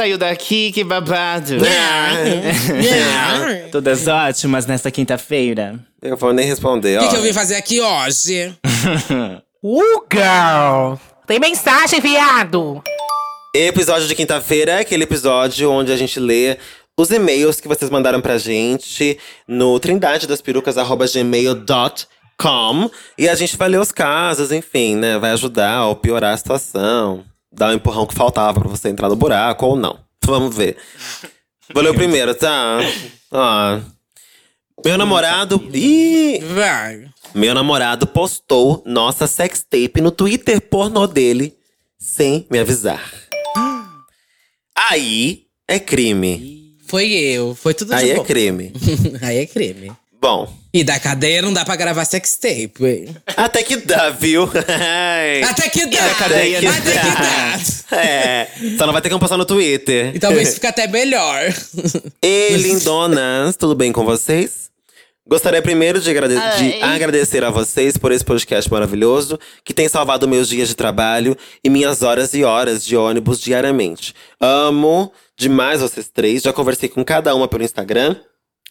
saiu daqui, que babado. Todas ótimas nesta quinta-feira. Eu vou nem responder, O ó. que, que eu vim fazer aqui hoje? Uh, girl! Tem mensagem, viado! Episódio de quinta-feira é aquele episódio onde a gente lê os e-mails que vocês mandaram pra gente no trindadedasperucas.gmail.com E a gente vai ler os casos, enfim, né? Vai ajudar ou piorar a situação. Dar o empurrão que faltava pra você entrar no buraco ou não. Vamos ver. Vou ler o primeiro, tá? Ó. Meu namorado. Ih! Vai. Meu namorado postou nossa sextape no Twitter pornô dele sem me avisar. Aí é crime. Foi eu. Foi tudo Aí de é bom. crime. Aí é crime. Bom, E da cadeia não dá pra gravar sextape, hein? até que dá, viu? Até que dá! da cadeia Até não que dá! É, só não vai ter como postar no Twitter. E talvez fique até melhor. Ei, lindonas, tudo bem com vocês? Gostaria primeiro de, agrade- de agradecer a vocês por esse podcast maravilhoso que tem salvado meus dias de trabalho e minhas horas e horas de ônibus diariamente. Amo demais vocês três, já conversei com cada uma pelo Instagram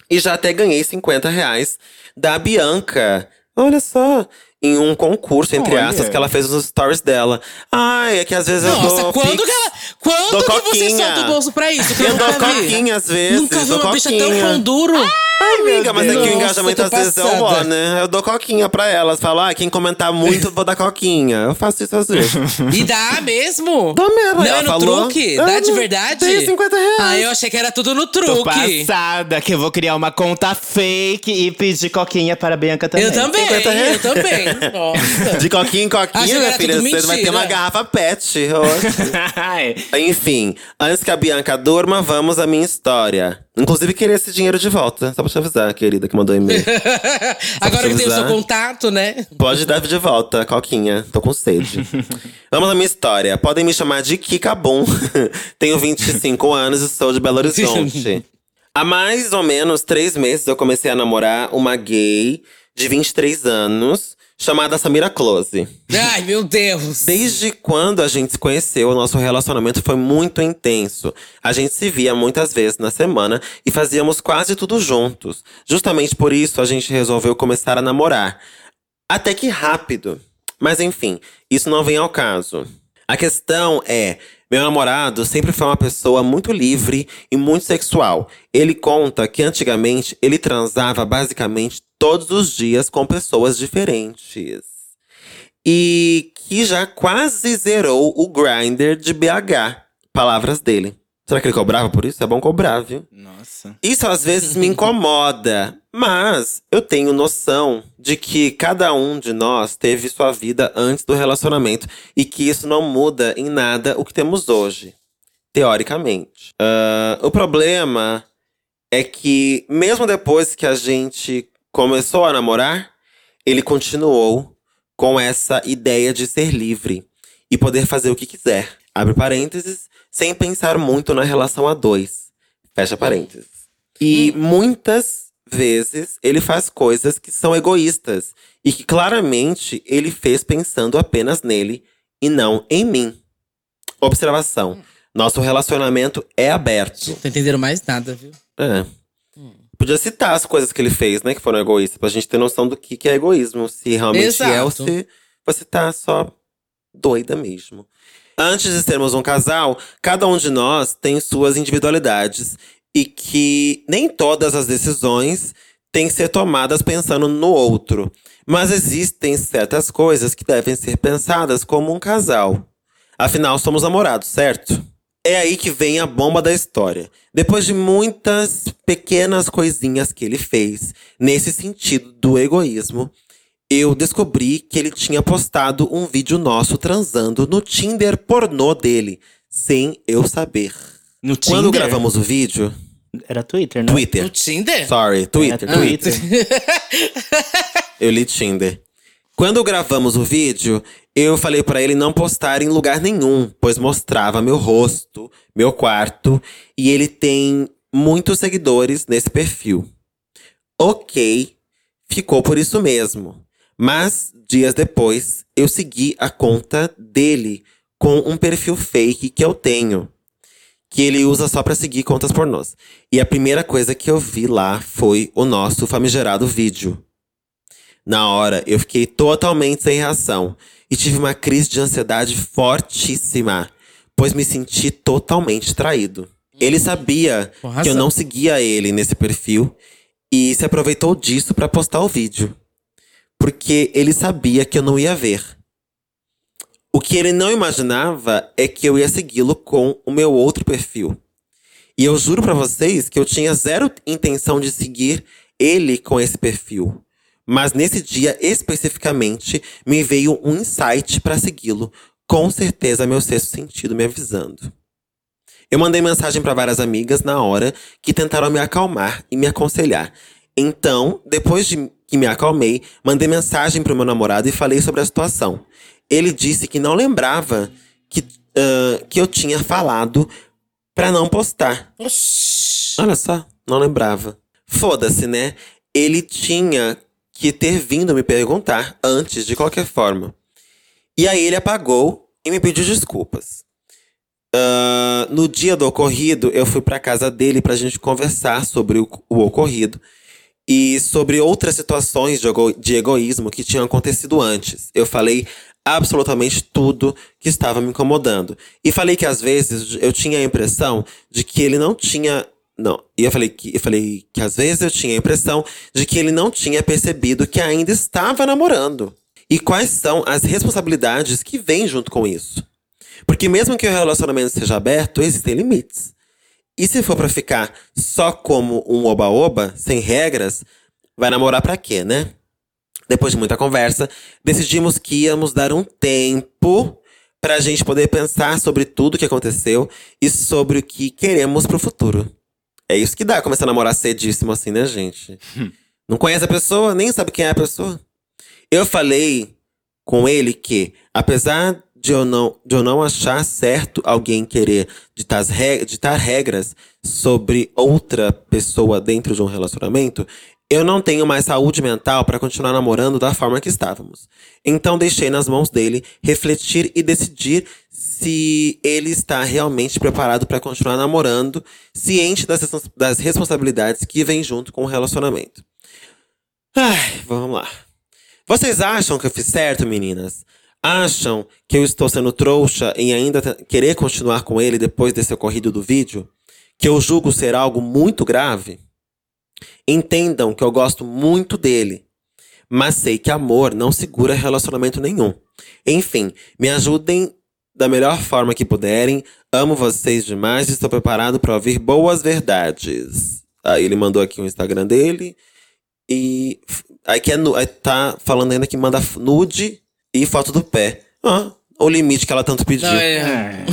e já até ganhei 50 reais da Bianca. Olha só. Em um concurso, entre Olha. aspas, que ela fez nos stories dela. Ai, é que às vezes eu Nossa, dou quando que ela. Quando Dou que você coquinha. solta o bolso pra isso? Que Eu dou coquinha às vezes. Nunca vi uma bicha tão coquinha. pão duro. Ai, amiga, mas aqui Deus. o engajamento Nossa, às tô vezes é o ó, né? Eu dou coquinha pra elas. Falo, ah, quem comentar muito, vou dar coquinha. Eu faço isso às vezes. E dá mesmo? Dá mesmo, Não, ela é no falou. truque? Dá de verdade? dei 50 reais. Ah, eu achei que era tudo no Tô truque. passada que eu vou criar uma conta fake e pedir coquinha para a Bianca também. Eu também, 50 reais. eu também. Nossa. De coquinha em coquinha, que minha filha, você vai ter uma garrafa pet. Oxe. Ai, Enfim, antes que a Bianca durma, vamos à minha história. Inclusive, queria esse dinheiro de volta. Só pra te avisar, querida, que mandou e-mail. Agora que tem o seu contato, né? Pode dar de volta, Coquinha. Tô com sede. Vamos à minha história. Podem me chamar de Kikabum. Tenho 25 anos e sou de Belo Horizonte. Há mais ou menos três meses eu comecei a namorar uma gay de 23 anos, chamada Samira Close. Ai, meu Deus. Desde quando a gente se conheceu, o nosso relacionamento foi muito intenso. A gente se via muitas vezes na semana e fazíamos quase tudo juntos. Justamente por isso a gente resolveu começar a namorar. Até que rápido. Mas enfim, isso não vem ao caso. A questão é, meu namorado sempre foi uma pessoa muito livre e muito sexual. Ele conta que antigamente ele transava basicamente todos os dias com pessoas diferentes e que já quase zerou o grinder de BH. Palavras dele. Será que ele cobrava por isso? É bom cobrar, viu? nossa. Isso às vezes me incomoda, mas eu tenho noção de que cada um de nós teve sua vida antes do relacionamento e que isso não muda em nada o que temos hoje, teoricamente. Ah, o problema é que, mesmo depois que a gente começou a namorar, ele continuou com essa ideia de ser livre e poder fazer o que quiser. Abre parênteses, sem pensar muito na relação a dois. Fecha parênteses. E muitas vezes ele faz coisas que são egoístas e que claramente ele fez pensando apenas nele e não em mim. Observação: nosso relacionamento é aberto. Não tô entendendo mais nada, viu? É. Podia citar as coisas que ele fez, né, que foram egoístas, pra gente ter noção do que, que é egoísmo. Se realmente é Exato. se você tá só doida mesmo. Antes de sermos um casal, cada um de nós tem suas individualidades e que nem todas as decisões têm que ser tomadas pensando no outro. Mas existem certas coisas que devem ser pensadas como um casal. Afinal, somos namorados, certo? É aí que vem a bomba da história. Depois de muitas pequenas coisinhas que ele fez, nesse sentido do egoísmo, eu descobri que ele tinha postado um vídeo nosso transando no Tinder pornô dele, sem eu saber. No Quando Tinder? gravamos o vídeo, Era Twitter, né? Twitter. No Tinder? Sorry, Twitter, Era Twitter. Twitter. Eu li Tinder. Quando gravamos o vídeo, eu falei pra ele não postar em lugar nenhum, pois mostrava meu rosto, meu quarto, e ele tem muitos seguidores nesse perfil. Ok, ficou por isso mesmo. Mas, dias depois, eu segui a conta dele com um perfil fake que eu tenho. Que ele usa só pra seguir contas pornôs. E a primeira coisa que eu vi lá foi o nosso famigerado vídeo. Na hora, eu fiquei totalmente sem reação e tive uma crise de ansiedade fortíssima, pois me senti totalmente traído. Ele sabia Com que eu não seguia ele nesse perfil e se aproveitou disso pra postar o vídeo, porque ele sabia que eu não ia ver. O que ele não imaginava é que eu ia segui-lo com o meu outro perfil. E eu juro pra vocês que eu tinha zero intenção de seguir ele com esse perfil. Mas nesse dia especificamente me veio um insight pra segui-lo. Com certeza meu sexto sentido me avisando. Eu mandei mensagem pra várias amigas na hora que tentaram me acalmar e me aconselhar. Então, depois de que me acalmei, mandei mensagem pro meu namorado e falei sobre a situação. Ele disse que não lembrava que, ah, que eu tinha falado pra não postar. Oxi. Olha só, não lembrava. Foda-se, né? Ele tinha que ter vindo me perguntar antes, de qualquer forma. E aí ele apagou e me pediu desculpas. Ah, no dia do ocorrido, eu fui pra casa dele pra gente conversar sobre o, o ocorrido e sobre outras situações de, ego- de egoísmo que tinham acontecido antes. Eu falei absolutamente tudo que estava me incomodando. E falei que às vezes eu tinha a impressão de que ele não tinha. Não, e eu falei que eu falei que às vezes eu tinha a impressão de que ele não tinha percebido que ainda estava namorando. E quais são as responsabilidades que vêm junto com isso? Porque mesmo que o relacionamento seja aberto, existem limites. E se for pra ficar só como um oba-oba, sem regras, vai namorar pra quê, né? Depois de muita conversa, decidimos que íamos dar um tempo pra gente poder pensar sobre tudo que aconteceu e sobre o que queremos pro futuro. É isso que dá começar a namorar cedíssimo assim, né, gente? Não conhece a pessoa, nem sabe quem é a pessoa. Eu falei com ele que, apesar de eu não, de eu não achar certo alguém querer ditar, as re- ditar regras sobre outra pessoa dentro de um relacionamento, eu não tenho mais saúde mental para continuar namorando da forma que estávamos. Então deixei nas mãos dele refletir e decidir se ele está realmente preparado para continuar namorando, ciente das, das responsabilidades que vêm junto com o relacionamento. Ai, vamos lá. Vocês acham que eu fiz certo, meninas? Acham que eu estou sendo trouxa em ainda querer continuar com ele depois desse ocorrido do vídeo? Que eu julgo ser algo muito grave? Entendam que eu gosto muito dele, mas sei que amor não segura relacionamento nenhum. Enfim, me ajudem da melhor forma que puderem. Amo vocês demais e estou preparado para ouvir boas verdades. Aí ele mandou aqui o Instagram dele. E aí que é tá falando ainda que manda nude e foto do pé. Ah, o limite que ela tanto pediu. Não, é.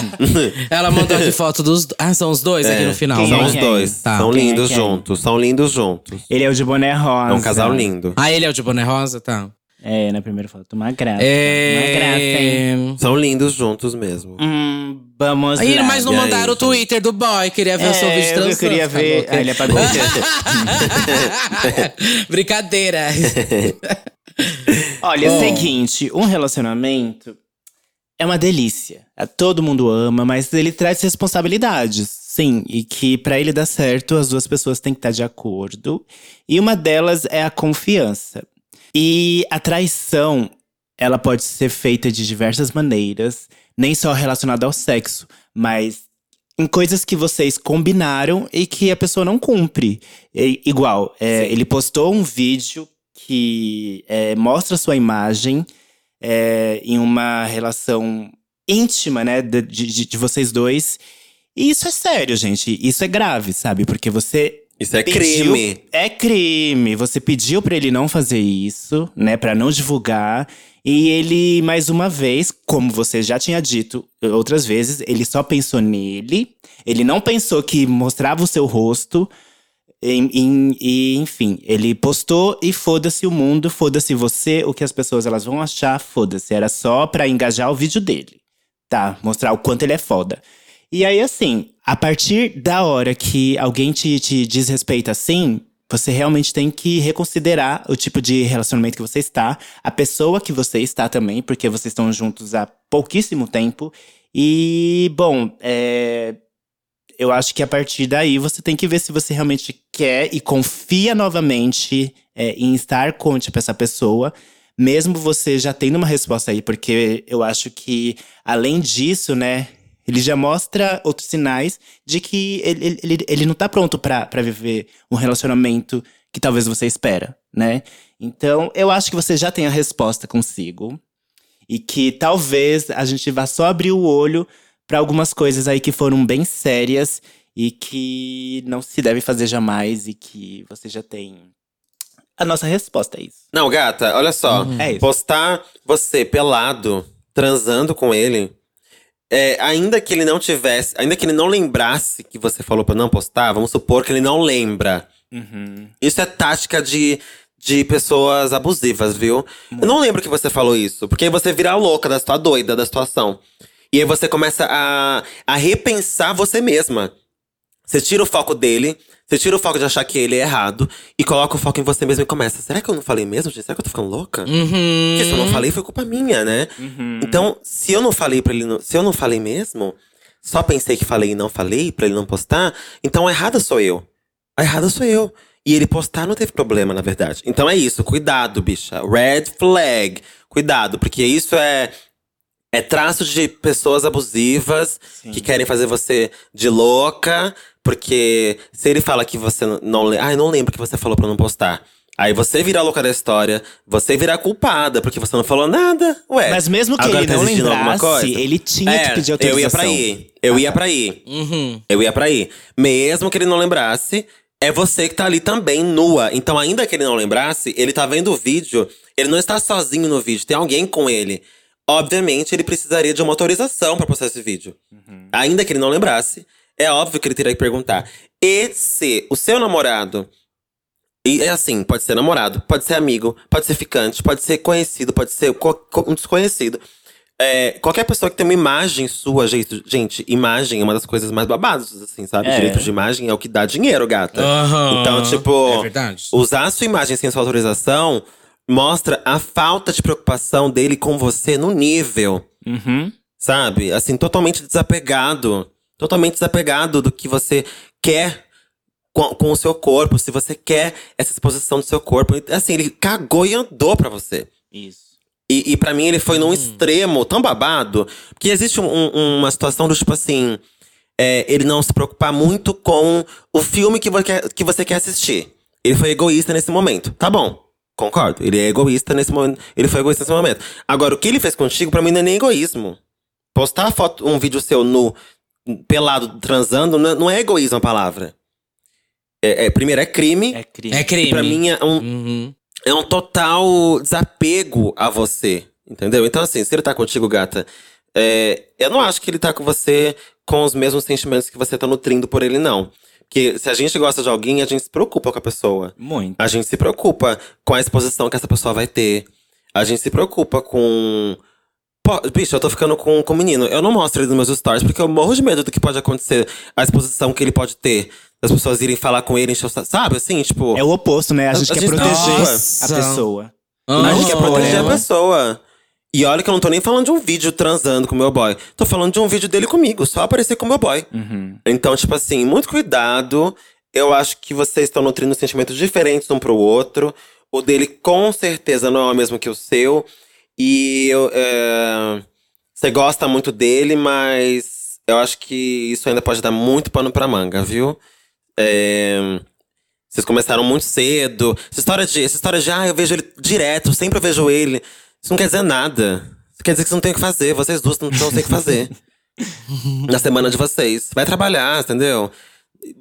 Ela mandou aqui foto dos. Ah, são os dois aqui no final. Quem São é os dois. Tá. São Quem é lindos quem? juntos. São lindos juntos. Ele é o de boné rosa. É um casal lindo. Ah, ele é o de boné rosa? Tá. É, na primeira foto. Uma graça. Uma graça, hein? É... São lindos juntos mesmo. Hum, vamos Aí, lá. mas não aí, mandaram o? Twitter do boy. Queria ver o seu vídeo É, transando. eu queria ver. Ah, ele apagou. Brincadeira. Olha, é o Bom. seguinte, um relacionamento é uma delícia. É, Todo mundo ama, mas ele traz responsabilidades. Sim, e que pra ele dar certo, as duas pessoas têm que estar de acordo. E uma delas é a confiança. E a traição, ela pode ser feita de diversas maneiras, nem só relacionada ao sexo, mas em coisas que vocês combinaram e que a pessoa não cumpre. É, igual, é, ele postou um vídeo que é, mostra sua imagem é, em uma relação íntima, né, de, de, de vocês dois. E isso é sério, gente. Isso é grave, sabe? Porque você Isso é pediu- crime. É crime. Você pediu pra ele não fazer isso, né? Pra não divulgar. E ele, mais uma vez, como você já tinha dito outras vezes, ele só pensou nele. Ele não pensou que mostrava o seu rosto. E, enfim, ele postou e foda-se o mundo, foda-se você, o que as pessoas elas vão achar, foda-se. Era só pra engajar o vídeo dele. Tá, mostrar o quanto ele é foda. E aí, assim, a partir da hora que alguém te, te desrespeita assim, você realmente tem que reconsiderar o tipo de relacionamento que você está, a pessoa que você está também, porque vocês estão juntos há pouquíssimo tempo. E, bom, é, eu acho que a partir daí você tem que ver se você realmente quer e confia novamente é, em estar com tipo, essa pessoa. Mesmo você já tendo uma resposta aí, porque eu acho que, além disso, né, ele já mostra outros sinais de que ele, ele- ele, não tá pronto pra viver um relacionamento que talvez você espera, né? Então, eu acho que você já tem a resposta consigo. E que talvez a gente vá só abrir o olho pra algumas coisas aí que foram bem sérias e que não se deve fazer jamais e que você já tem a nossa resposta a isso. Não, gata, olha só. É isso. Postar você pelado, transando com ele. é, ainda que ele não tivesse, ainda que ele não lembrasse que você falou pra não postar, vamos supor que ele não lembra. Uhum. Isso é tática de, de pessoas abusivas, viu? Eu não lembro que você falou isso, porque aí você vira a louca, da sua doida da situação. E aí você começa a, a repensar você mesma. Você tira o foco dele, você tira o foco de achar que ele é errado e coloca o foco em você mesmo e começa. Será que eu não falei mesmo, gente? Será que eu tô ficando louca? Uhum. Porque se eu não falei, foi culpa minha, né? Então, se eu não falei para ele, se eu não falei mesmo, só pensei que falei e não falei pra ele não postar, então a errada sou eu. A errada sou eu. E ele postar não teve problema, na verdade. Então é isso, cuidado, bicha. Red flag. Cuidado, porque isso é é traço de pessoas abusivas que querem fazer você de louca, porque se ele fala que você não- lembra, ai, não lembro que você falou pra não postar. Aí você vira a louca da história, você vira a culpada, porque você não falou nada. Ué. Mas mesmo que agora ele tá não lembrasse, coisa? ele tinha É, que pedir Eu autorização. ia pra aí. Eu ia pra aí. Uhum. Eu ia pra aí. Mesmo que ele não lembrasse, é você que tá ali também nua. Então, ainda que ele não lembrasse, ele tá vendo o vídeo, ele não está sozinho no vídeo, tem alguém com ele. Obviamente, ele precisaria de uma autorização pra postar esse vídeo. Ainda que ele não lembrasse, é óbvio que ele teria que perguntar. E se o seu namorado. E é assim, pode ser namorado, pode ser amigo, pode ser ficante, pode ser conhecido, pode ser um desconhecido. É, qualquer pessoa que tem uma imagem sua, gente, gente, imagem é uma das coisas mais babadas, assim, sabe? É. Direito de imagem é o que dá dinheiro, gata. Aham. Então, tipo, É verdade. usar a sua imagem sem sua autorização mostra a falta de preocupação dele com você no nível, Uhum. sabe? Assim, totalmente desapegado. Totalmente desapegado do que você quer com, com o seu corpo, se você quer essa exposição do seu corpo. Assim, ele cagou e andou pra você. Isso. E, e para mim ele foi num extremo tão babado. Porque existe um- um- uma situação do tipo assim. é, ele não se preocupar muito com o filme que, que você quer assistir. Ele foi egoísta nesse momento. Tá bom. Concordo. Ele é egoísta nesse momento. Ele foi egoísta nesse momento. Agora, o que ele fez contigo, pra mim, não é nem egoísmo. Postar foto, um vídeo seu nu, pelado, transando, não é, não é egoísmo a palavra. É, é- primeiro, é crime. É crime. É crime. E pra mim é um, Uhum. é um total desapego a você. Entendeu? Então, assim, se ele tá contigo, gata, é, eu não acho que ele tá com você com os mesmos sentimentos que você tá nutrindo por ele, não. Porque se a gente gosta de alguém, a gente se preocupa com a pessoa. Muito. A gente se preocupa com a exposição que essa pessoa vai ter. A gente se preocupa com. Pô, bicho, eu tô ficando com, com o menino. Eu não mostro ele nos meus stories porque eu morro de medo do que pode acontecer. A exposição que ele pode ter. Das pessoas irem falar com ele, encher o sa- Sabe, assim, tipo. É o oposto, né? A gente A quer gente- proteger Nossa. a pessoa. A gente quer proteger a pessoa. E olha que eu não tô nem falando de um vídeo transando com meu boy. Tô falando de um vídeo dele comigo, só aparecer com meu boy. Uhum. Então, tipo assim, muito cuidado. Eu acho que vocês estão nutrindo sentimentos diferentes um pro outro. O dele com certeza não é o mesmo que o seu. E eu, é, você gosta muito dele, mas eu acho que isso ainda pode dar muito pano pra manga, viu? É, vocês começaram muito cedo. Essa história de, essa história de, ah, eu vejo ele direto, sempre eu vejo ele. Isso não quer dizer nada. Isso quer dizer que você não tem o que fazer. Vocês duas não, não têm o que fazer. Na semana de vocês. Vai trabalhar, entendeu?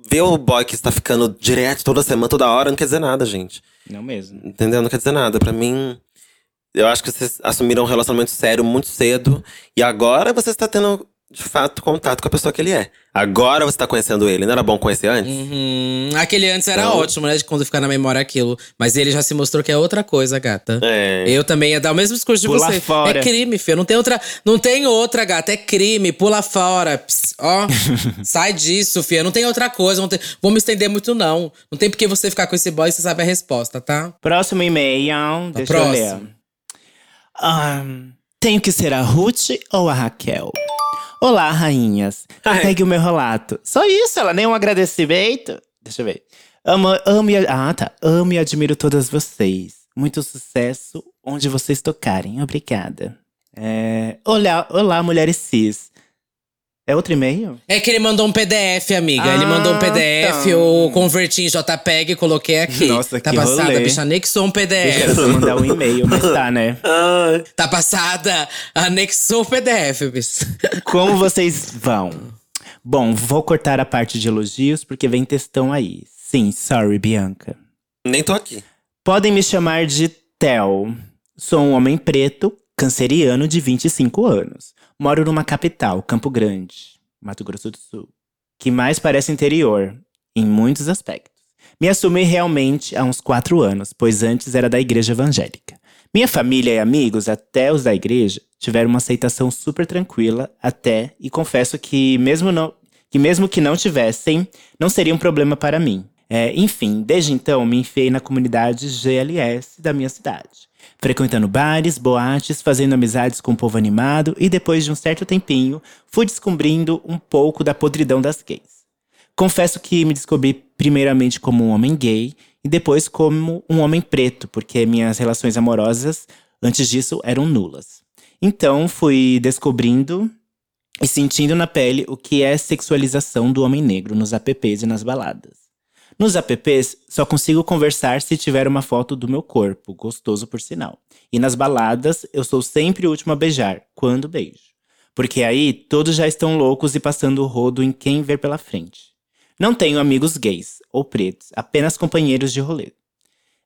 ver o boy que está ficando direto toda semana, toda hora, não quer dizer nada, gente. Não mesmo. Entendeu? Não quer dizer nada. Pra mim, eu acho que vocês assumiram um relacionamento sério muito cedo. E agora você está tendo, de fato, contato com a pessoa que ele é. Agora você está conhecendo ele. Não era bom conhecer antes? Uhum. Aquele antes era Então- ótimo, né? De quando ficar na memória aquilo. Mas ele já se mostrou que é outra coisa, gata. É. Eu também ia dar o mesmo discurso de Pula você. fora. É crime, filho. Não tem outra, não tem outra, gata. É crime. Pula fora. Ó, sai disso, filha. Não tem outra coisa. Não tem, vou me estender muito, não. Não tem porque você ficar com esse boy, você sabe a resposta, tá? Próximo e-mail. Deixa próximo. eu ler. Ahn, tenho que ser a Ruth ou a Raquel? Olá, rainhas. Ai. Segue o meu relato. Só isso, ela nem um agradecimento. Deixa eu ver. Amo, amo e, ah, tá. Amo e admiro todas vocês. Muito sucesso onde vocês tocarem. Obrigada. É, olá, olá, mulheres cis. É outro e-mail? É que ele mandou um PDF, amiga. ele mandou um Ah, PDF, tá. eu converti em JPEG e coloquei aqui. Nossa, tá que passada, rolê. bicha. Anexou um Eu PDF. só mandar um e-mail, mas tá, né? Tá passada, anexou o PDF, bicho. Como vocês vão? Bom, vou cortar a parte de elogios porque vem textão aí. Sim, sorry, Bianca. Nem tô aqui. Podem me chamar de Theo. Sou um homem preto, canceriano de 25 anos. Moro numa capital, Campo Grande, Mato Grosso do Sul, que mais parece interior, em muitos aspectos. Me assumi realmente há uns quatro anos, pois antes era da igreja evangélica. Minha família e amigos, até os da igreja, tiveram uma aceitação super tranquila até, e confesso que mesmo não, que mesmo que não tivessem, não seria um problema para mim. É, enfim, desde então me enfiei na comunidade GLS da minha cidade, frequentando bares, boates, fazendo amizades com o povo animado e depois de um certo tempinho fui descobrindo um pouco da podridão das gays. Confesso que me descobri primeiramente como um homem gay e depois como um homem preto, porque minhas relações amorosas antes disso eram nulas. Então fui descobrindo e sentindo na pele o que é sexualização do homem negro nos apps e nas baladas. Nos apps, só consigo conversar se tiver uma foto do meu corpo, gostoso por sinal. E nas baladas, eu sou sempre o último a beijar, quando beijo. Porque aí, todos já estão loucos e passando o rodo em quem ver pela frente. Não tenho amigos gays ou pretos, apenas companheiros de rolê.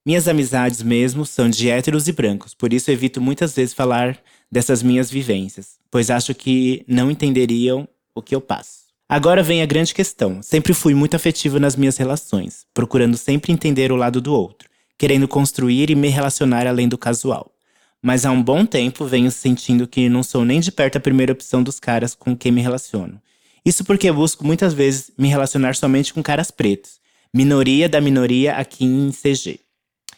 Minhas amizades mesmo são de héteros e brancos, por isso evito muitas vezes falar dessas minhas vivências, pois acho que não entenderiam o que eu passo. Agora vem a grande questão. Sempre fui muito afetivo nas minhas relações, procurando sempre entender o lado do outro, querendo construir e me relacionar além do casual. Mas há um bom tempo venho sentindo que não sou nem de perto a primeira opção dos caras com quem me relaciono. Isso porque busco muitas vezes me relacionar somente com caras pretos, minoria da minoria aqui em CG,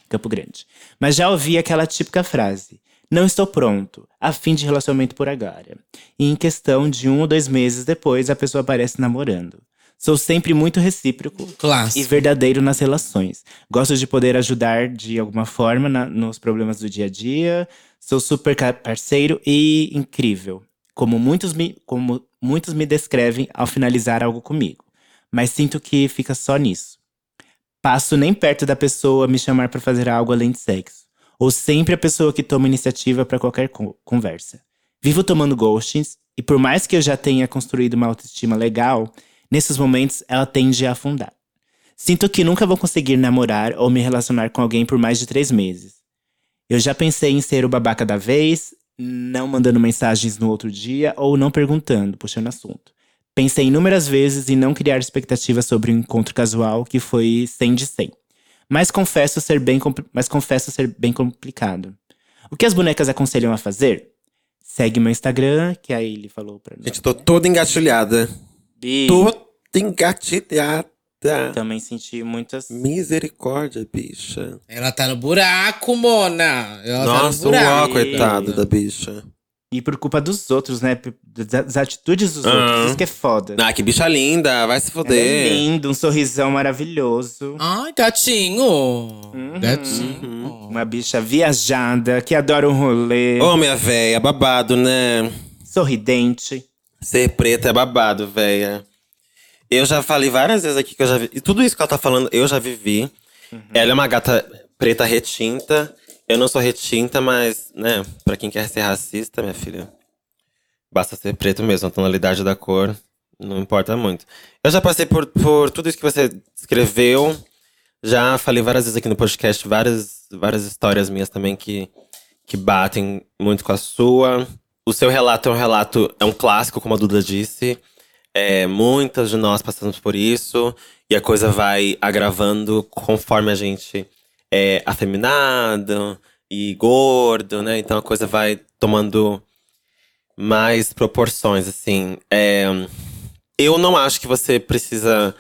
Campo Grande. Mas já ouvi aquela típica frase: não estou pronto, a fim de relacionamento por agora. E em questão de um ou dois meses depois, a pessoa aparece namorando. Sou sempre muito recíproco e Clássico. verdadeiro nas relações. Gosto de poder ajudar de alguma forma na- nos problemas do dia a dia. Sou super parceiro e incrível. Como muitos, me, como muitos me descrevem ao finalizar algo comigo. Mas sinto que fica só nisso. Passo nem perto da pessoa me chamar para fazer algo além de sexo. Ou sempre a pessoa que toma iniciativa para qualquer co- conversa. Vivo tomando ghostings e por mais que eu já tenha construído uma autoestima legal, nesses momentos ela tende a afundar. Sinto que nunca vou conseguir namorar ou me relacionar com alguém por mais de três meses. Eu já pensei em ser o babaca da vez, não mandando mensagens no outro dia ou não perguntando, puxando assunto. Pensei inúmeras vezes em não criar expectativas sobre um encontro casual que foi 100 de 100. Mas confesso ser bem, mas confesso ser bem complicado. O que as bonecas aconselham a fazer? Segue meu Instagram, que aí ele falou pra nós. Gente, tô toda engatilhada. Bi, Toda engatilhada. também senti muitas. Misericórdia, bicha. Ela tá no buraco, Mona. Ela Nossa, tá no buraco. uó, coitado da bicha. E por culpa dos outros, né? Das atitudes dos outros. Ah. Isso que é foda. Ah, que bicha linda, vai se Ela é foder. lindo, um sorrisão maravilhoso. Ai, gatinho. Uhum. Gatinho. Uma bicha viajada, que adora um rolê. Ô, minha véia, babado, né? Sorridente. Ser preta é babado, véia. Eu já falei várias vezes aqui que eu já vi. E tudo isso que ela tá falando, eu já vivi. Ela é uma gata preta retinta. Eu não sou retinta, mas, né, pra quem quer ser racista, minha filha, basta ser preto mesmo, a tonalidade da cor Não importa muito. Eu já passei por, por tudo isso que você escreveu. Já falei várias vezes aqui no podcast, várias, várias histórias minhas também que, que batem muito com a sua. O seu relato é um relato, é um clássico, como a Duda disse. É, muitas de nós passamos por isso. E a coisa vai agravando conforme a gente é afeminado e gordo, né? Então a coisa vai tomando mais proporções, assim. É, eu não acho que você precisa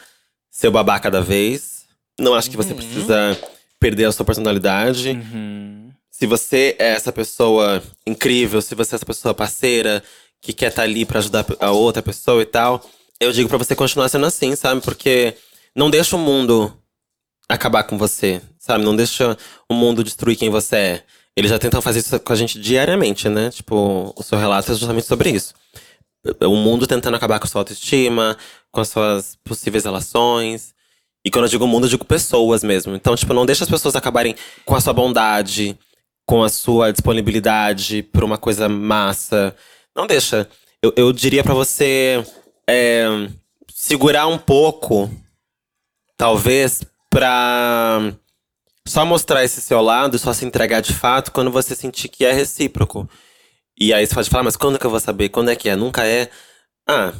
ser o babá cada vez. Não acho que você precisa perder a sua personalidade. Uhum. Se você é essa pessoa incrível, se você é essa pessoa parceira, que quer estar ali pra ajudar a outra pessoa e tal, eu digo pra você continuar sendo assim, sabe? Porque não deixa o mundo acabar com você, sabe? Não deixa o mundo destruir quem você é. Eles já tentam fazer isso com a gente diariamente, né? Tipo, o seu relato é justamente sobre isso. O mundo tentando acabar com a sua autoestima, com as suas possíveis relações. E quando eu digo mundo, eu digo pessoas mesmo. Então, tipo, não deixa as pessoas acabarem com a sua bondade, com a sua disponibilidade por uma coisa massa. Não deixa. Eu, eu diria pra você é, segurar um pouco, talvez, pra só mostrar esse seu lado, só se entregar de fato quando você sentir que é recíproco. E aí você pode falar, mas quando que eu vou saber? Quando é que é? Nunca é. Ah,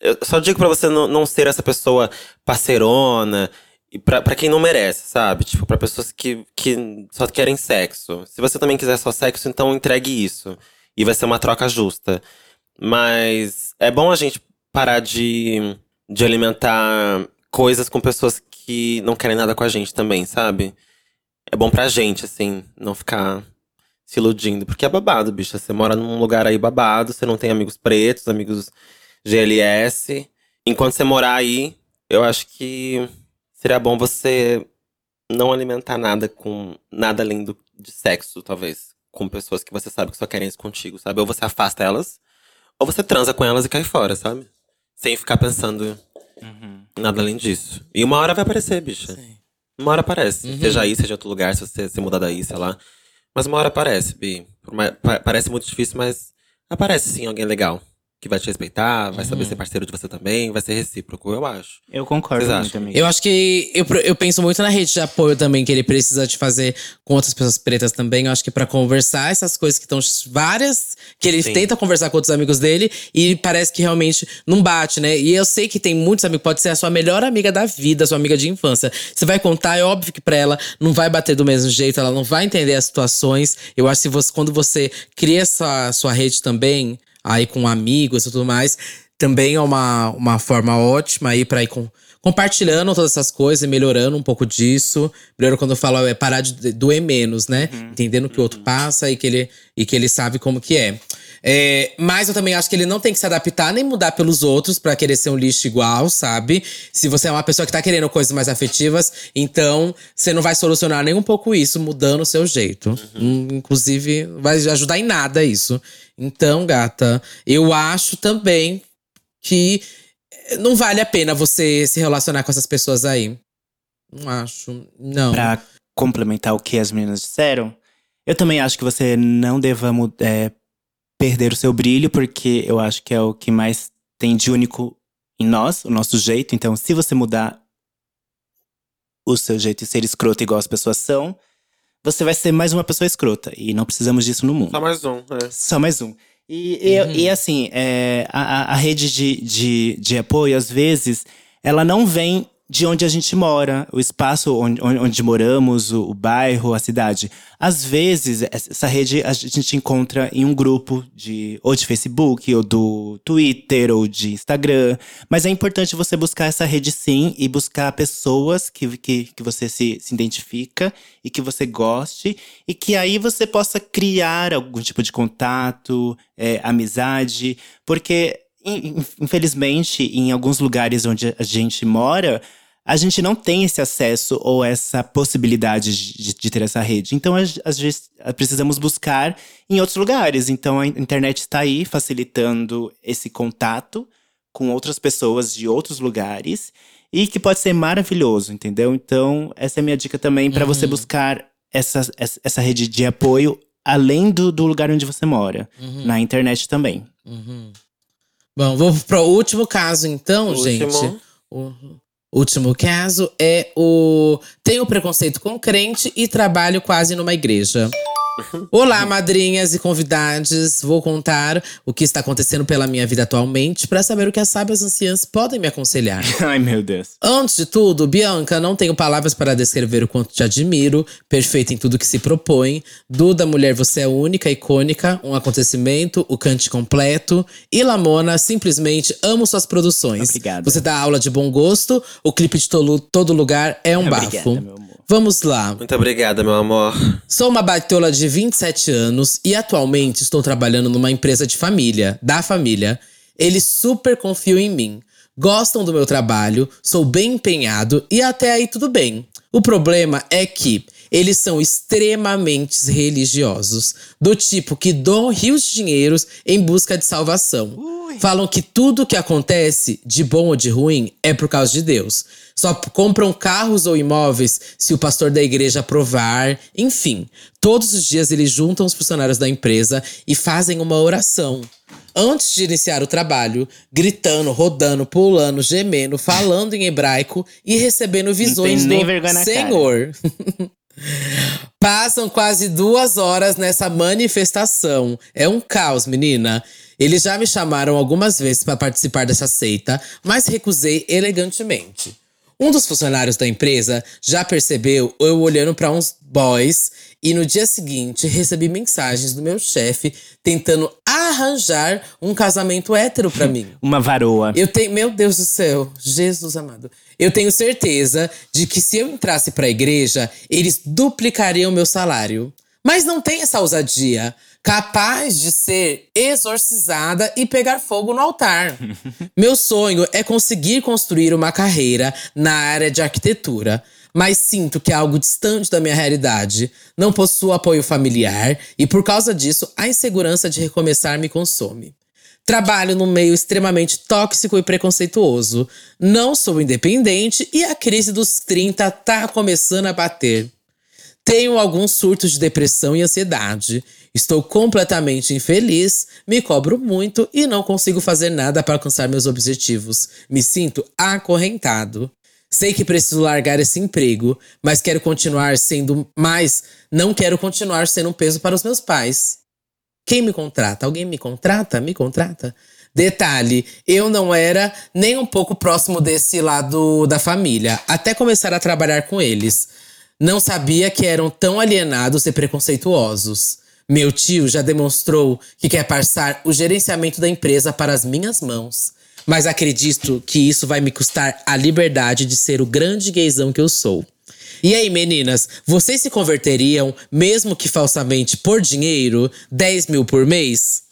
eu só digo pra você não, não ser essa pessoa parceirona. E pra, pra quem não merece, sabe? Tipo, pra pessoas que, que só querem sexo. Se você também quiser só sexo, então entregue isso. E vai ser uma troca justa. Mas é bom a gente parar de, de alimentar coisas com pessoas que não querem nada com a gente também, sabe? É bom pra gente, assim, não ficar se iludindo. Porque é babado, bicha. Você mora num lugar aí babado, você não tem amigos pretos, amigos GLS. Enquanto você morar aí, eu acho que seria bom você não alimentar nada com nada além do, de sexo, talvez. Com pessoas que você sabe que só querem isso contigo, sabe? Ou você afasta elas, ou você transa com elas e cai fora, sabe? Sem ficar pensando nada além disso. E uma hora vai aparecer, bicha. Uma hora aparece. Seja aí, seja em outro lugar, se você se mudar daí, sei lá. Mas uma hora aparece, Bi. Pa- parece muito difícil, mas aparece sim alguém legal. Que vai te respeitar, vai saber ser parceiro de você também, vai ser recíproco, eu acho. Eu concordo Vocês muito. Eu acho que. Eu, eu penso muito na rede de apoio também, que ele precisa de fazer com outras pessoas pretas também. Eu acho que pra conversar essas coisas que estão várias. Que ele Sim. tenta conversar com outros amigos dele e parece que realmente não bate, né? E eu sei que tem muitos amigos, pode ser a sua melhor amiga da vida, sua amiga de infância. Você vai contar, é óbvio que pra ela não vai bater do mesmo jeito, ela não vai entender as situações. Eu acho que você, quando você cria essa sua rede também, aí com amigos e tudo mais, também é uma, uma forma ótima aí pra ir com, compartilhando todas essas coisas e melhorando um pouco disso. Melhorando quando eu falo é parar de doer menos, né? Entendendo o que o outro passa e que ele, e que ele sabe como que é. É, mas eu também acho que ele não tem que se adaptar nem mudar pelos outros pra querer ser um lixo igual, sabe? Se você é uma pessoa que tá querendo coisas mais afetivas, então você não vai solucionar nem um pouco isso mudando o seu jeito. Hum, Inclusive, vai ajudar em nada isso. Então, gata, eu acho também que eh, não vale a pena você se relacionar com essas pessoas aí. Não acho. Não. Pra complementar o que as meninas disseram, eu também acho que você não deva é, perder o seu brilho, porque eu acho que é o que mais tem de único em nós, o nosso jeito. Então, se você mudar o seu jeito e ser escroto igual as pessoas são, você vai ser mais uma pessoa escrota. E não precisamos disso no mundo. Só mais um, é. Só mais um. E, e, e assim, é, a, a- a rede de, de, de apoio, às vezes, ela não vem de onde a gente mora, o espaço onde, onde moramos, o, o bairro, a cidade. Às vezes, essa rede a gente encontra em um grupo de ou de Facebook, ou do Twitter, ou de Instagram. Mas é importante você buscar essa rede sim e buscar pessoas que, que, que você se, se identifica e que você goste, e que aí você possa criar algum tipo de contato, é, amizade, porque infelizmente em alguns lugares onde a gente mora a gente não tem esse acesso ou essa possibilidade de, de ter essa rede. Então, às vezes, precisamos buscar em outros lugares. Então, a internet está aí facilitando esse contato com outras pessoas de outros lugares e que pode ser maravilhoso, entendeu? Então, essa é a minha dica também para você buscar essa, essa, rede de apoio além do, do lugar onde você mora, na internet também. Uhum. Bom, vou pro último caso, então, Último. gente. O último caso é o. Tenho preconceito com crente e trabalho quase numa igreja. Olá, madrinhas e convidados. Vou contar o que está acontecendo pela minha vida atualmente para saber o que as sábias anciãs podem me aconselhar. Ai, meu Deus. Antes de tudo, Bianca, não tenho palavras para descrever o quanto te admiro, perfeita em tudo que se propõe. Duda, mulher, você é única, icônica, um acontecimento, o cante completo. E Lamona, simplesmente amo suas produções. Obrigada. Você dá aula de bom gosto, o clipe de tolo- todo lugar é um Obrigada, bafo. meu amor. Vamos lá. Muito obrigada, meu amor. Sou uma baitola de 27 anos e atualmente estou trabalhando numa empresa de família, da família. Eles super confiam em mim. Gostam do meu trabalho, sou bem empenhado e até aí tudo bem. O problema é que eles são extremamente religiosos, do tipo que doam rios de dinheiros em busca de salvação. Falam que tudo que acontece, de bom ou de ruim, é por causa de Deus. Só compram carros ou imóveis se o pastor da igreja aprovar. Enfim, todos os dias eles juntam os funcionários da empresa e fazem uma oração. Antes de iniciar o trabalho, gritando, rodando, pulando, gemendo, falando em hebraico e recebendo visões do. Senhor. Passam quase duas horas nessa manifestação. É um caos, menina. Eles já me chamaram algumas vezes para participar dessa seita, mas recusei elegantemente. Um dos funcionários da empresa já percebeu eu olhando para uns boys e no dia seguinte recebi mensagens do meu chefe tentando arranjar um casamento hétero para mim. Uma varoa. Eu tenho, meu Deus do céu, Jesus amado. Eu tenho certeza de que se eu entrasse pra igreja, eles duplicariam meu salário. Mas não tem essa ousadia, capaz de ser exorcizada e pegar fogo no altar. meu sonho é conseguir construir uma carreira na área de arquitetura. Mas sinto que é algo distante da minha realidade. Não possuo apoio familiar e, por causa disso, a insegurança de recomeçar me consome. Trabalho num meio extremamente tóxico e preconceituoso. Não sou independente e a crise dos 30 tá começando a bater. Tenho alguns surtos de depressão e ansiedade. Estou completamente infeliz, me cobro muito e não consigo fazer nada para alcançar meus objetivos. Me sinto acorrentado. Sei que preciso largar esse emprego, mas quero continuar sendo mais, não quero continuar sendo um peso para os meus pais. Quem me contrata? Alguém me contrata? Me contrata? Detalhe, eu não era nem um pouco próximo desse lado da família, até começar a trabalhar com eles. Não sabia que eram tão alienados e preconceituosos. Meu tio já demonstrou que quer passar o gerenciamento da empresa para as minhas mãos. Mas acredito que isso vai me custar a liberdade de ser o grande gaysão que eu sou. E aí, meninas, vocês se converteriam, mesmo que falsamente, por dinheiro? 10 mil por mês?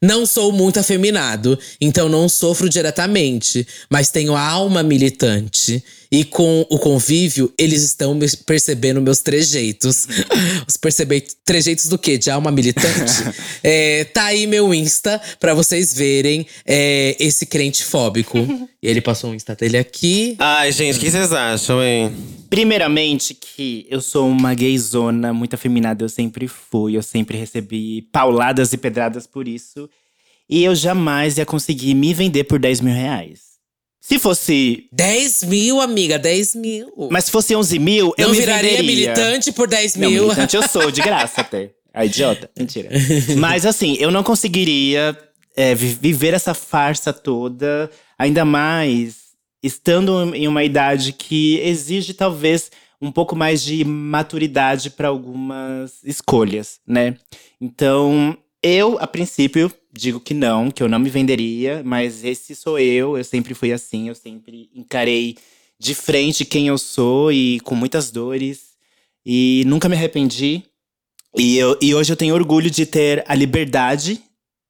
Não sou muito afeminado, então não sofro diretamente, mas tenho a alma militante. E com o convívio, eles estão me- percebendo meus trejeitos. Os perceber trejeitos do quê? De alma militante? É, tá aí meu Insta pra vocês verem é, esse crente fóbico. E ele passou o Insta dele aqui. Ai, gente, o que vocês acham, hein? Primeiramente, que eu sou uma gayzona muito afeminada, eu sempre fui, eu sempre recebi pauladas e pedradas por isso. E eu jamais ia conseguir me vender por 10 mil reais. Se fosse. 10 mil, amiga, 10 mil. Mas se fosse 11 mil, eu não me viraria venderia. militante por 10 Não, mil. militante eu sou, de graça até. A idiota. Mentira. Mas assim, eu não conseguiria é, vi- viver essa farsa toda, ainda mais estando em uma idade que exige talvez um pouco mais de maturidade para algumas escolhas, né? Então, eu, a princípio, digo que não, que eu não me venderia, mas esse sou eu, eu sempre fui assim, eu sempre encarei de frente quem eu sou e com muitas dores. E nunca me arrependi. E, eu, e hoje eu tenho orgulho de ter a liberdade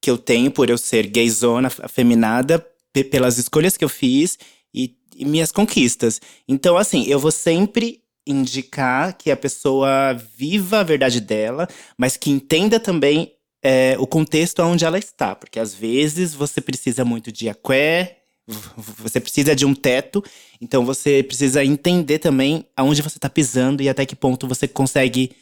que eu tenho por eu ser gayzona, afeminada, pe- pelas escolhas que eu fiz e, e minhas conquistas. Então, assim, eu vou sempre indicar que a pessoa viva a verdade dela, mas que entenda também é, o contexto onde ela está. Porque às vezes você precisa muito de aqué, você precisa de um teto, então você precisa entender também aonde você está pisando e até que ponto você consegue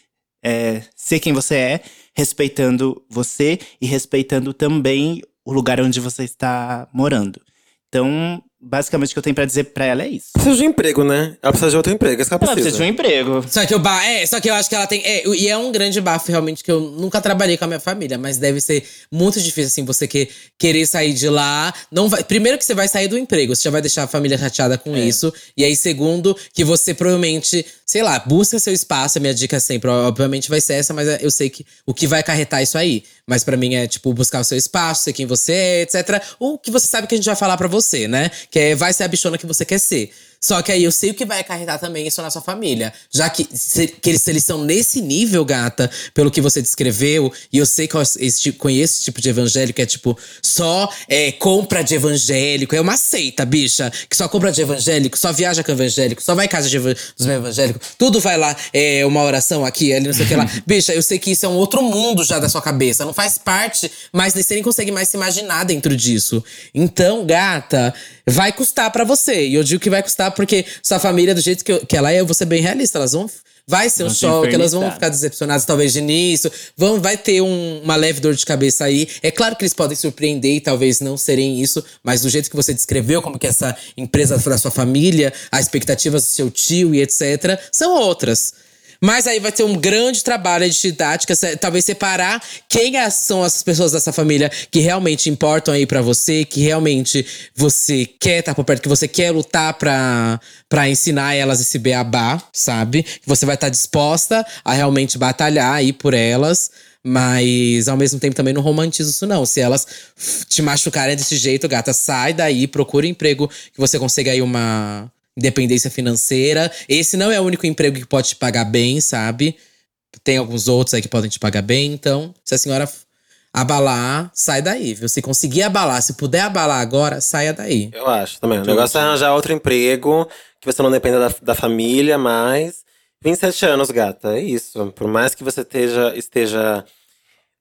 é, ser quem você é, respeitando você e respeitando também o lugar onde você está morando. Então, basicamente o que eu tenho pra dizer pra ela é isso. Precisa de emprego, né? Ela precisa de outro emprego, é que ela Ela precisa. precisa de um emprego. Só que o ba é, só que eu acho que ela tem. É, e é um grande bafo, realmente, que eu nunca trabalhei com a minha família, mas deve ser muito difícil, assim, você que, querer sair de lá. Não vai, primeiro que você vai sair do emprego, você já vai deixar a família chateada com isso. E aí, segundo, que você provavelmente, sei lá, busca seu espaço. A minha dica sempre, obviamente, vai ser essa, mas eu sei que o que vai acarretar isso aí. Mas pra mim é, tipo, buscar o seu espaço, ser quem você é, etc. O que você sabe que a gente vai falar pra você, né? Que é vai ser a bichona que você quer ser. Só que aí eu sei o que vai acarretar também isso na sua família. Já que, se, que eles, eles são nesse nível, gata, pelo que você descreveu, e eu sei que eu esse, conheço esse tipo de evangélico, é tipo, só é, compra de evangélico. É uma seita, bicha, que só compra de evangélico, só viaja com evangélico, só vai em casa de eva- dos evangélicos. Tudo vai lá, é uma oração aqui, ali, não sei o que lá. bicha, eu sei que isso é um outro mundo já da sua cabeça. Não faz parte, mas você nem consegue mais se imaginar dentro disso. Então, gata, vai custar pra você. E eu digo que vai custar porque sua família, do jeito que, eu- que ela é, eu vou ser bem realista. Elas vão. Vai ser um se choque, elas vão ficar decepcionadas talvez de início. Vão, vai ter um- uma leve dor de cabeça aí. É claro que eles podem surpreender e talvez não serem isso, mas do jeito que você descreveu, como que essa empresa da sua família, as expectativas do seu tio e etc., são outras. Mas aí vai ter um grande trabalho de didática, talvez separar quem as- são as pessoas dessa família que realmente importam aí pra você, que realmente você quer estar por perto, que você quer lutar pra, pra ensinar elas esse beabá, sabe? Que você vai estar disposta a realmente batalhar aí por elas. Mas ao mesmo tempo também não romantizo isso, não. Se elas te machucarem desse jeito, gata, sai daí, procura um emprego que você consiga aí uma independência financeira. Esse não é o único emprego que pode te pagar bem, sabe? Tem alguns outros aí que podem te pagar bem. Então, se a senhora abalar, sai daí, viu? Se conseguir abalar, se puder abalar agora, saia daí. Eu acho também. O negócio é arranjar outro emprego, que você não dependa da, da família, mas. 27 anos, gata, é isso. Por mais que você esteja, esteja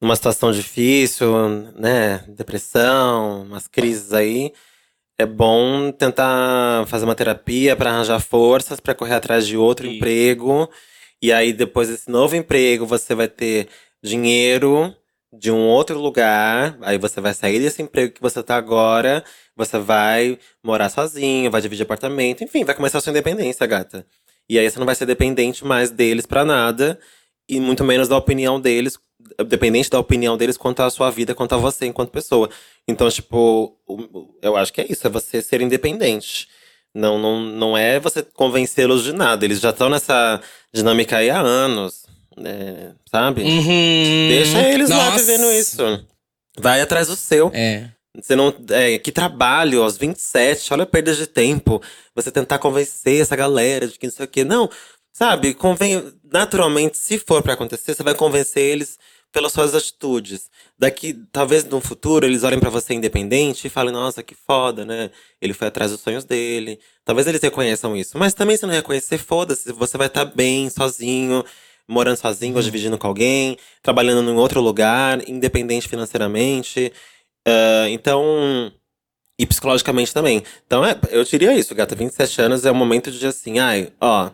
numa situação difícil, né? Depressão, umas crises aí. É bom tentar fazer uma terapia para arranjar forças, para correr atrás de outro Isso. emprego. E aí, depois desse novo emprego, você vai ter dinheiro de um outro lugar. Aí você vai sair desse emprego que você tá agora. Você vai morar sozinho, vai dividir apartamento. Enfim, vai começar a sua independência, gata. E aí você não vai ser dependente mais deles pra nada. E muito menos da opinião deles. Dependente da opinião deles quanto à sua vida, quanto a você enquanto pessoa. Então, tipo, eu acho que é isso. É você ser independente. Não, não, não é você convencê-los de nada. Eles já estão nessa dinâmica aí há anos. né, sabe? Uhum. Deixa eles lá Nossa. vivendo isso. Vai atrás do seu. É. Você não. É, que trabalho aos 27, olha a perda de tempo. Você tentar convencer essa galera de que não sei o quê. Não, sabe? Convém. Naturalmente, se for pra acontecer, você vai convencer eles pelas suas atitudes. Daqui, talvez no futuro, eles olhem pra você independente e falem: nossa, que foda, né? Ele foi atrás dos sonhos dele. Talvez eles reconheçam isso. Mas também, se não reconhecer, foda-se. Você vai estar bem, sozinho. Morando sozinho ou dividindo com alguém, trabalhando em outro lugar, independente financeiramente. Ah, então. E psicologicamente também. Então, é, eu diria isso, gata. 27 anos é o momento de assim, ai, ó.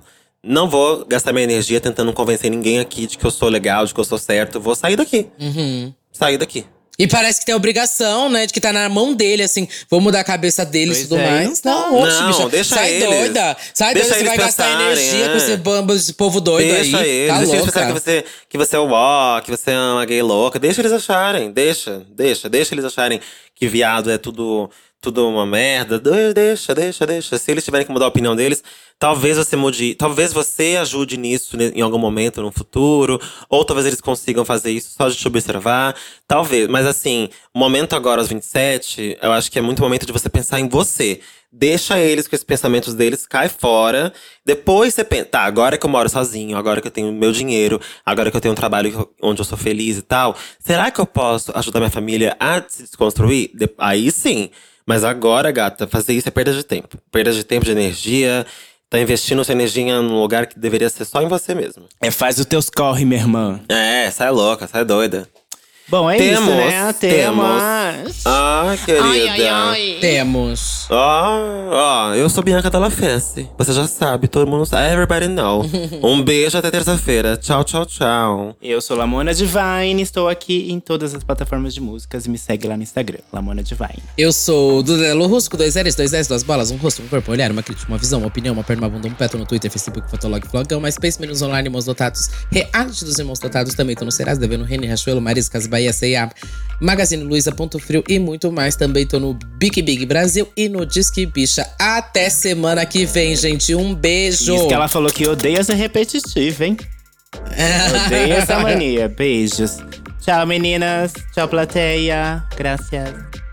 Não vou gastar minha energia tentando convencer ninguém aqui de que eu sou legal, de que eu sou certo. Vou sair daqui. Uhum. Sair daqui. E parece que tem a obrigação, né? De que tá na mão dele, assim. Vou mudar a cabeça dele e tudo é, mais. então. Não, oxe, Não, bicha. deixa Sai eles. doida. Sai Deixa doida, você vai gastar pensarem, energia é. com esse bando esse povo doido deixa aí. eles. Tá deixa eles pensarem que você, que você é o ó, que você é uma gay louca. Deixa eles acharem. Deixa, deixa. Deixa eles acharem que viado é tudo, tudo uma merda. De- Deixa, deixa, deixa. Se eles tiverem que mudar a opinião deles, talvez você mude. Talvez você ajude nisso né, em algum momento no futuro. Ou talvez eles consigam fazer isso só de te observar. Talvez. Mas assim, o momento agora, aos 27, eu acho que é muito momento de você pensar em você. Deixa eles com esses pensamentos deles, cai fora. Depois você pensa, tá, agora que eu moro sozinho, agora que eu tenho meu dinheiro, agora que eu tenho um trabalho onde eu sou feliz e tal, será que eu posso ajudar minha família a se desconstruir? De- Aí sim. Mas agora, gata, fazer isso é perda de tempo. Perda de tempo, de energia. Tá investindo sua energia num lugar que deveria ser só em você mesmo. É, faz os teus corre, minha irmã. É, sai louca, sai doida. Bom, é Temos, isso, né? temos. Temos. Ah, querida. Temos. Ó, ó, eu sou Bianca Della Fence. Você já sabe, todo mundo sabe. Everybody know. um beijo até terça-feira. Tchau, tchau, tchau. Eu sou Lamona Divine, estou aqui em todas as plataformas de músicas e me segue lá no Instagram, Lamona Divine. Eu sou Dudelo Rusco, dois L's, dois S, duas bolas, um rosto, um corpo, um olhar, uma crítica, uma visão, uma opinião, uma perna, uma bunda, um petro no Twitter, Facebook, Fotolog, Flogão, MySpace, Menos Online, Irmãos Dotados, Reality dos Irmãos Dotados, também tô no Serasa, devendo Reni, Rachuelo, Marisa, Casa Bahia, C&A, Magazine Luiza, Ponto Frio e muito mais. Também tô no Big Big Brasil e no Disque Bicha. Até semana que vem, gente. Um beijo. Isso que ela falou que odeia ser repetitivo, hein? Odeia essa mania. Beijos. Tchau, meninas. Tchau, plateia. Graças.